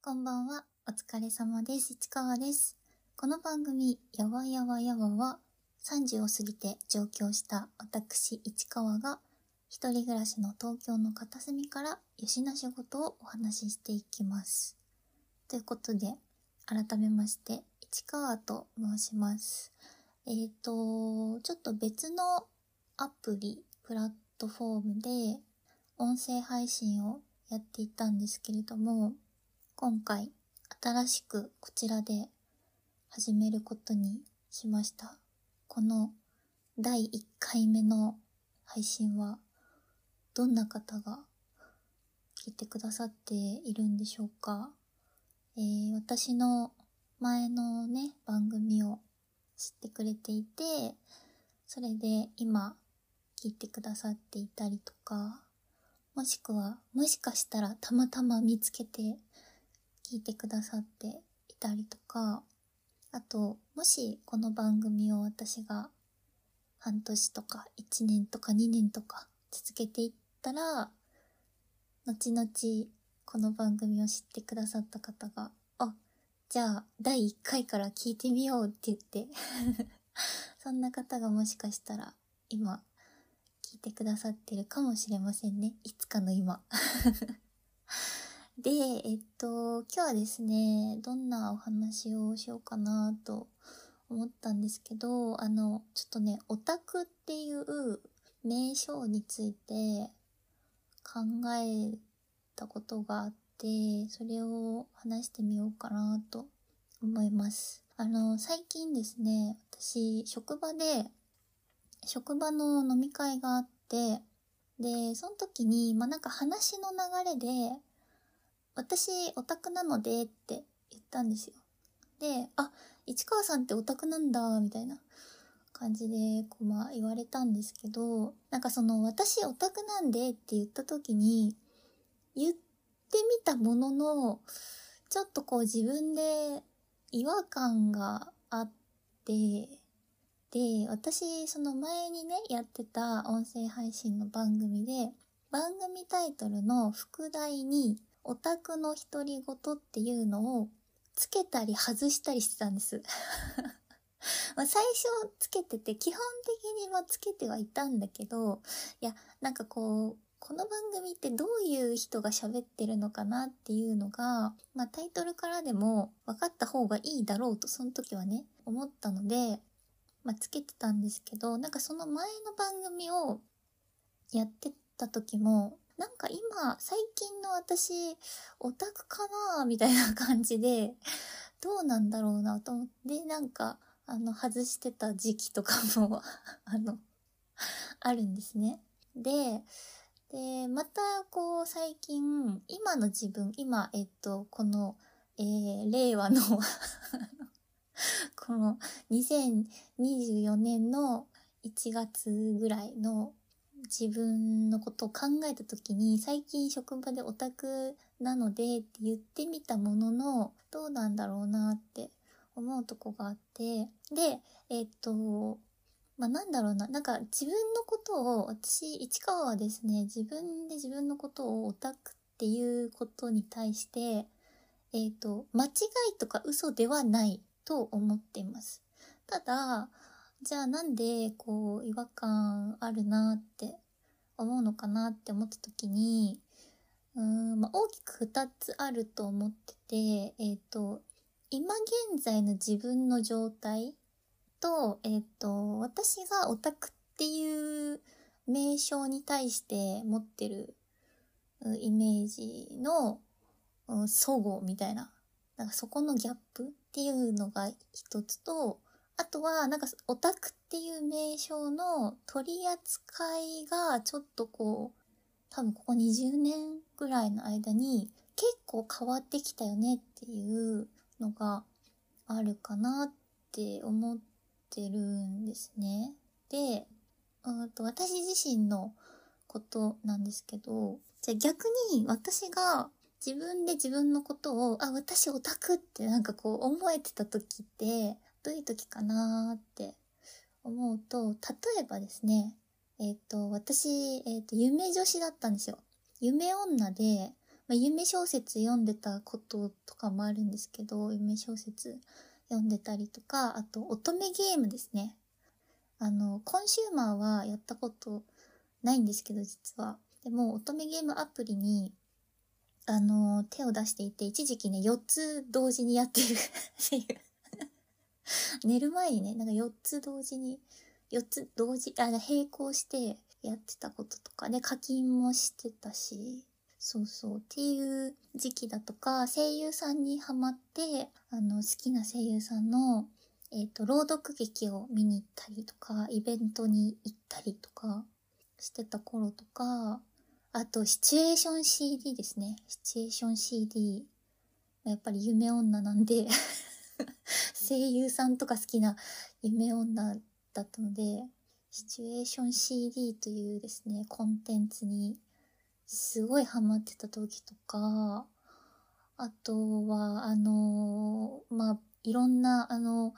こんばんは。お疲れ様です。市川です。この番組、やわやわやわは、30を過ぎて上京した私、市川が、一人暮らしの東京の片隅から、よしな仕事をお話ししていきます。ということで、改めまして、市川と申します。えっ、と、ちょっと別のアプリ、プラットフォームで、音声配信をやっていたんですけれども、今回新しくこちらで始めることにしました。この第1回目の配信はどんな方が聞いてくださっているんでしょうか、えー私の前のね、番組を知ってくれていて、それで今聞いてくださっていたりとか、もしくは、もしかしたらたまたま見つけて聞いてくださっていたりとか、あと、もしこの番組を私が半年とか1年とか2年とか続けていったら、後々この番組を知ってくださった方が、あ、じゃあ第1回から聞いてみようって言って、そんな方がもしかしたら今聞いてくださってるかもしれませんね。いつかの今。で、えっと、今日はですね、どんなお話をしようかなと思ったんですけど、あの、ちょっとね、オタクっていう名称について考えたことがあって、それを話してみようかなと思います。あの、最近ですね、私、職場で、職場の飲み会があって、で、その時に、まあ、なんか話の流れで、私、オタクなのでって言ったんですよ。で、あ、市川さんってオタクなんだ、みたいな感じで、こう、まあ、言われたんですけど、なんかその、私オタクなんでって言った時に、言ってみたものの、ちょっとこう自分で違和感があって、で、私、その前にね、やってた音声配信の番組で、番組タイトルの副題に、オタクの独り言っていうのをつけたり外したりしてたんです。ま最初つけてて、基本的にはつけてはいたんだけど、いや、なんかこう、この番組ってどういう人が喋ってるのかなっていうのが、まあタイトルからでも分かった方がいいだろうと、その時はね、思ったので、まあつけてたんですけど、なんかその前の番組をやってた時も、なんか今、最近の私、オタクかなみたいな感じで、どうなんだろうなと思って、なんか、あの、外してた時期とかも、あの、あるんですね。で、で、また、こう、最近、今の自分、今、えっと、この、えー、令和の、この、2024年の1月ぐらいの自分のことを考えた時に、最近職場でオタクなのでって言ってみたものの、どうなんだろうなって思うとこがあって、で、えっと、まあ、なんだろうな、なんか自分のことを、私、市川はですね、自分で自分のことをオタクっていうことに対して、えっと、間違いとか嘘ではないと思っています。ただ、じゃあなんでこう違和感あるなって思うのかなって思った時に、うーん、まあ、大きく二つあると思ってて、えっ、と、今現在の自分の状態と、えっ、と、私がオタクっていう名称に対して持ってるイメージの相互みたいな、なんかそこのギャップっていうのが一つと、あとは、なんか、オタクっていう名称の取り扱いが、ちょっとこう、多分ここ20年ぐらいの間に、結構変わってきたよねっていうのがあるかなって思ってるんですね。で、うんと私自身のことなんですけど、じゃあ逆に私が自分で自分のことを、あ、私オタクってなんかこう思えてた時って、どうい時かなーって思うと、例えばですね、えっ、と、私、えっ、と、夢女子だったんですよ。夢女で、まあ、夢小説読んでたこととかもあるんですけど、夢小説読んでたりとか、あと乙女ゲームですね。あの、コンシューマーはやったことないんですけど、実は。でも、乙女ゲームアプリに、あの、手を出していて、一時期ね、4つ同時にやってるっていう 寝る前にね、なんか4つ同時に、4つ同時、あ、並行してやってたこととかで、課金もしてたし、そうそう。っていう時期だとか、声優さんにハマって、あの、好きな声優さんの、えっ、ー、と、朗読劇を見に行ったりとか、イベントに行ったりとかしてた頃とか、あと、シチュエーション CD ですね。シチュエーション CD。やっぱり夢女なんで 声優さんとか好きな夢女だったので、シチュエーション CD というですね、コンテンツにすごいハマってた時とか、あとは、あのまあ、いろんな、あの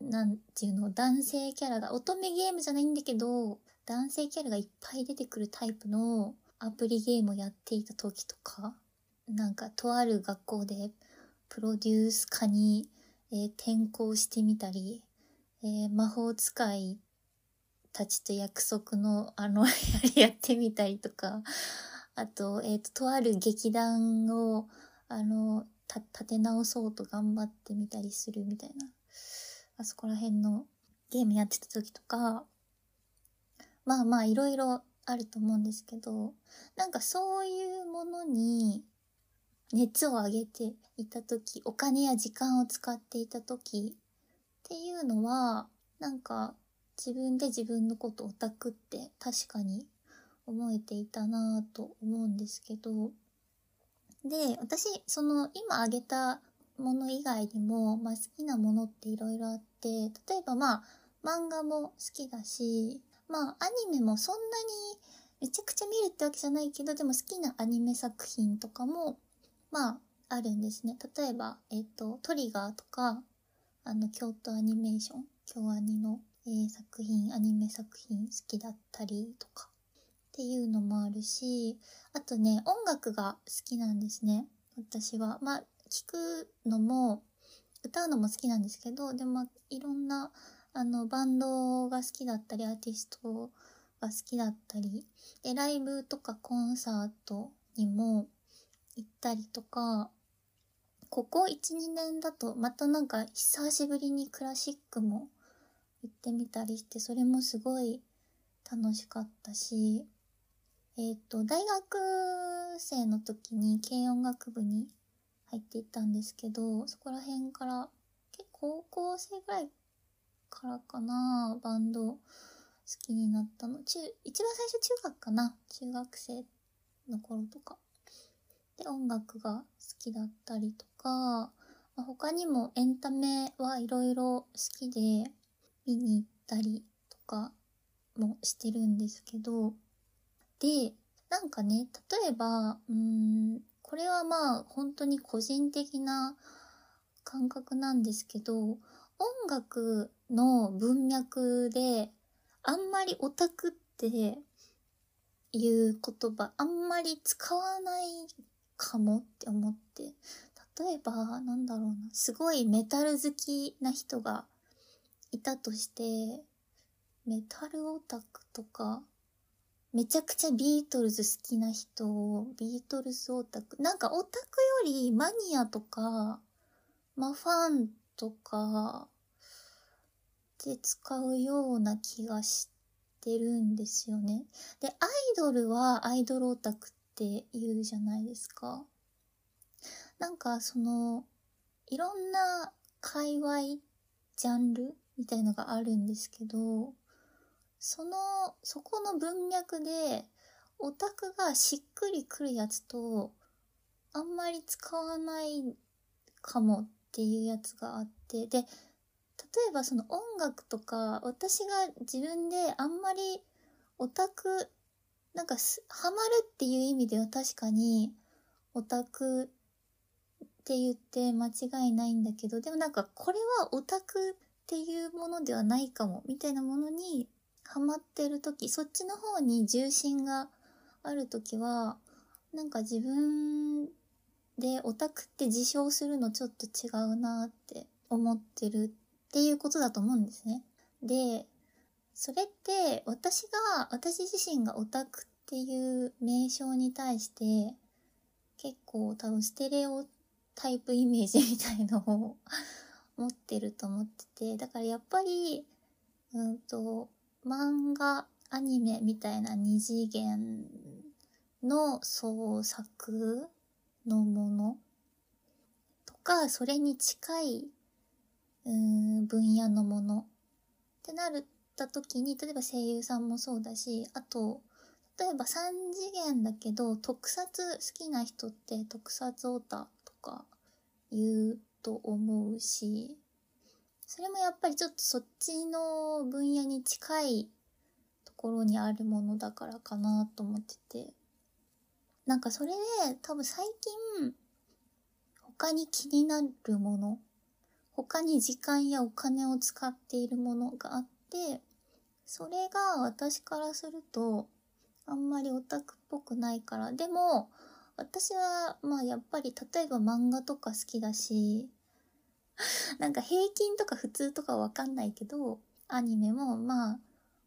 なんていうの、男性キャラが、乙女ゲームじゃないんだけど、男性キャラがいっぱい出てくるタイプのアプリゲームをやっていた時とか、なんか、とある学校でプロデュース科に、えー、転校してみたり、えー、魔法使いたちと約束の、あの、やってみたりとか、あと、えっ、ー、と、とある劇団を、あの、た、立て直そうと頑張ってみたりするみたいな。あそこら辺のゲームやってた時とか、まあまあいろいろあると思うんですけど、なんかそういうものに熱を上げていた時、お金や時間を使っていた時っていうのは、なんか自分で自分のことオタクって確かに思えていたなぁと思うんですけど、で、私、その今挙げたもの以外にも、まあ好きなものっていろいろあって、例えばまあ漫画も好きだし、まあアニメもそんなにめちゃくちゃ見るってわけじゃないけど、でも好きなアニメ作品とかも、まああるんですね。例えば、えっ、と、トリガーとか、あの、京都アニメーション、京アニの、えー、作品、アニメ作品好きだったりとか、っていうのもあるし、あとね、音楽が好きなんですね。私は。まあ、聞くのも、歌うのも好きなんですけど、でも、いろんな、あの、バンドが好きだったり、アーティストが好きだったり、で、ライブとかコンサートにもたりとか、ここ1、2年だと、またなんか久しぶりにクラシックも行ってみたりして、それもすごい楽しかったし、えっ、ー、と、大学生の時に軽音楽部に入っていったんですけど、そこら辺から、結構高校生ぐらいからかな、バンド好きになったの。中、一番最初中学かな中学生の頃とか。で、音楽が好きだったりとか、ま、他にもエンタメはいろいろ好きで見に行ったりとかもしてるんですけど、で、なんかね、例えば、うん、これはまあ本当に個人的な感覚なんですけど、音楽の文脈であんまりオタクっていう言葉あんまり使わないかもって思って。例えば、なんだろうな、すごいメタル好きな人がいたとして、メタルオタクとかめちゃくちゃビートルズ好きな人を、ビートルズオタク、なんかオタクよりマニアとか、まあファンとか、で使うような気がしてるんですよね。で、アイドルはアイドルオタクっって言うじゃないですか。なんかその、いろんな界隈、ジャンルみたいのがあるんですけど、その、そこの文脈で、オタクがしっくりくるやつと、あんまり使わないかもっていうやつがあって、で、例えばその音楽とか、私が自分であんまりオタク、なんかハマるっていう意味では確かにオタクって言って間違いないんだけど、でもなんかこれはオタクっていうものではないかも、みたいなものにハマってる時、そっちの方に重心がある時は、なんか自分でオタクって自称するのちょっと違うなって思ってるっていうことだと思うんですね。で、それって私が、私自身がオタクっていう名称に対して結構多分ステレオタイプイメージみたいのを 持ってると思ってて、だからやっぱり、うんと、漫画、アニメみたいな二次元の創作のものとか、それに近い、うん、分野のものってなるた時に、例えば声優さんもそうだし、あと、例えば三次元だけど、特撮好きな人って特撮オタとか言うと思うし、それもやっぱりちょっとそっちの分野に近いところにあるものだからかなと思ってて。なんかそれで多分最近他に気になるもの、他に時間やお金を使っているものがあって、それが私からするとあんまりオタクっぽくないから。でも、私はまあやっぱり例えば漫画とか好きだし、なんか平均とか普通とかわかんないけど、アニメもまあ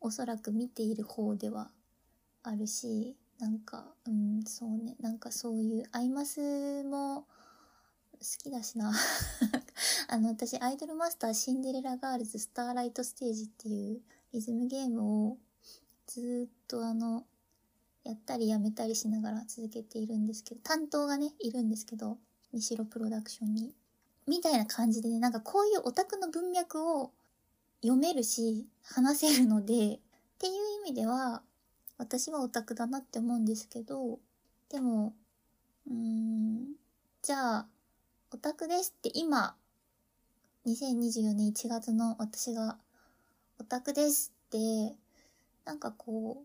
おそらく見ている方ではあるし、なんか、うん、そうね。なんかそういう、アイマスも好きだしな。あの、私、アイドルマスターシンデレラガールズスターライトステージっていうリズムゲームをずっとあの、やったりやめたりしながら続けているんですけど、担当がね、いるんですけど、ミシロプロダクションに。みたいな感じでね、なんかこういうオタクの文脈を読めるし、話せるので、っていう意味では、私はオタクだなって思うんですけど、でも、うーん、じゃあ、オタクですって今、2024年1月の私がオタクですって、なんかこ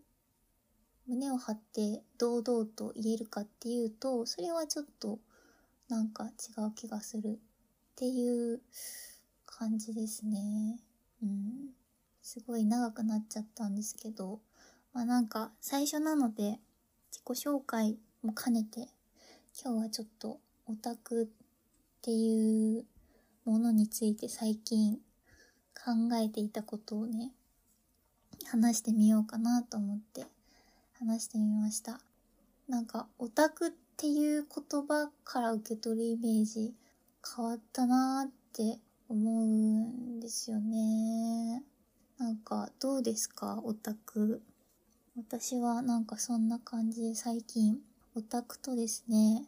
う、胸を張って堂々と言えるかっていうと、それはちょっとなんか違う気がするっていう感じですね。うん。すごい長くなっちゃったんですけど、まあなんか最初なので自己紹介も兼ねて今日はちょっとオタクっていうものについて最近考えていたことをね話してみようかなと思って話してみました。なんかオタクっていう言葉から受け取るイメージ変わったなーって思うんですよね。なんかどうですか？オタク。私はなんかそんな感じで最近、オタクとですね、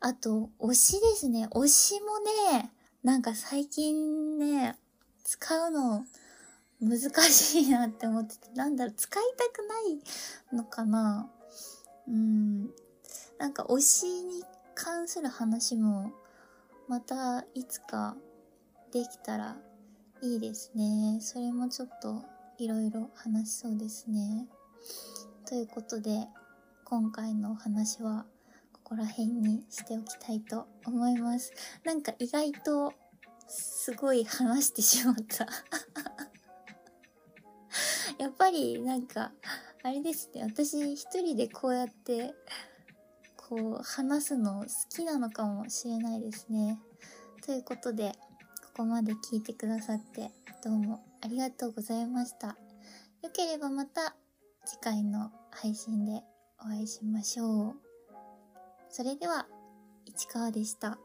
あと、推しですね。推しもね、なんか最近ね、使うの難しいなって思ってて、なんだろう、使いたくないのかなうん。なんか推しに関する話も、またいつかできたらいいですね。それもちょっといろいろ話しそうですね。ということで、今回のお話はここら辺にしておきたいと思います。なんか意外とすごい話してしまった やっぱりなんか、あれですね、私一人でこうやってこう話すの好きなのかもしれないですね。ということで、ここまで聞いてくださってどうもありがとうございました。よければまた次回の配信でお会いしましょう。それでは、市川でした。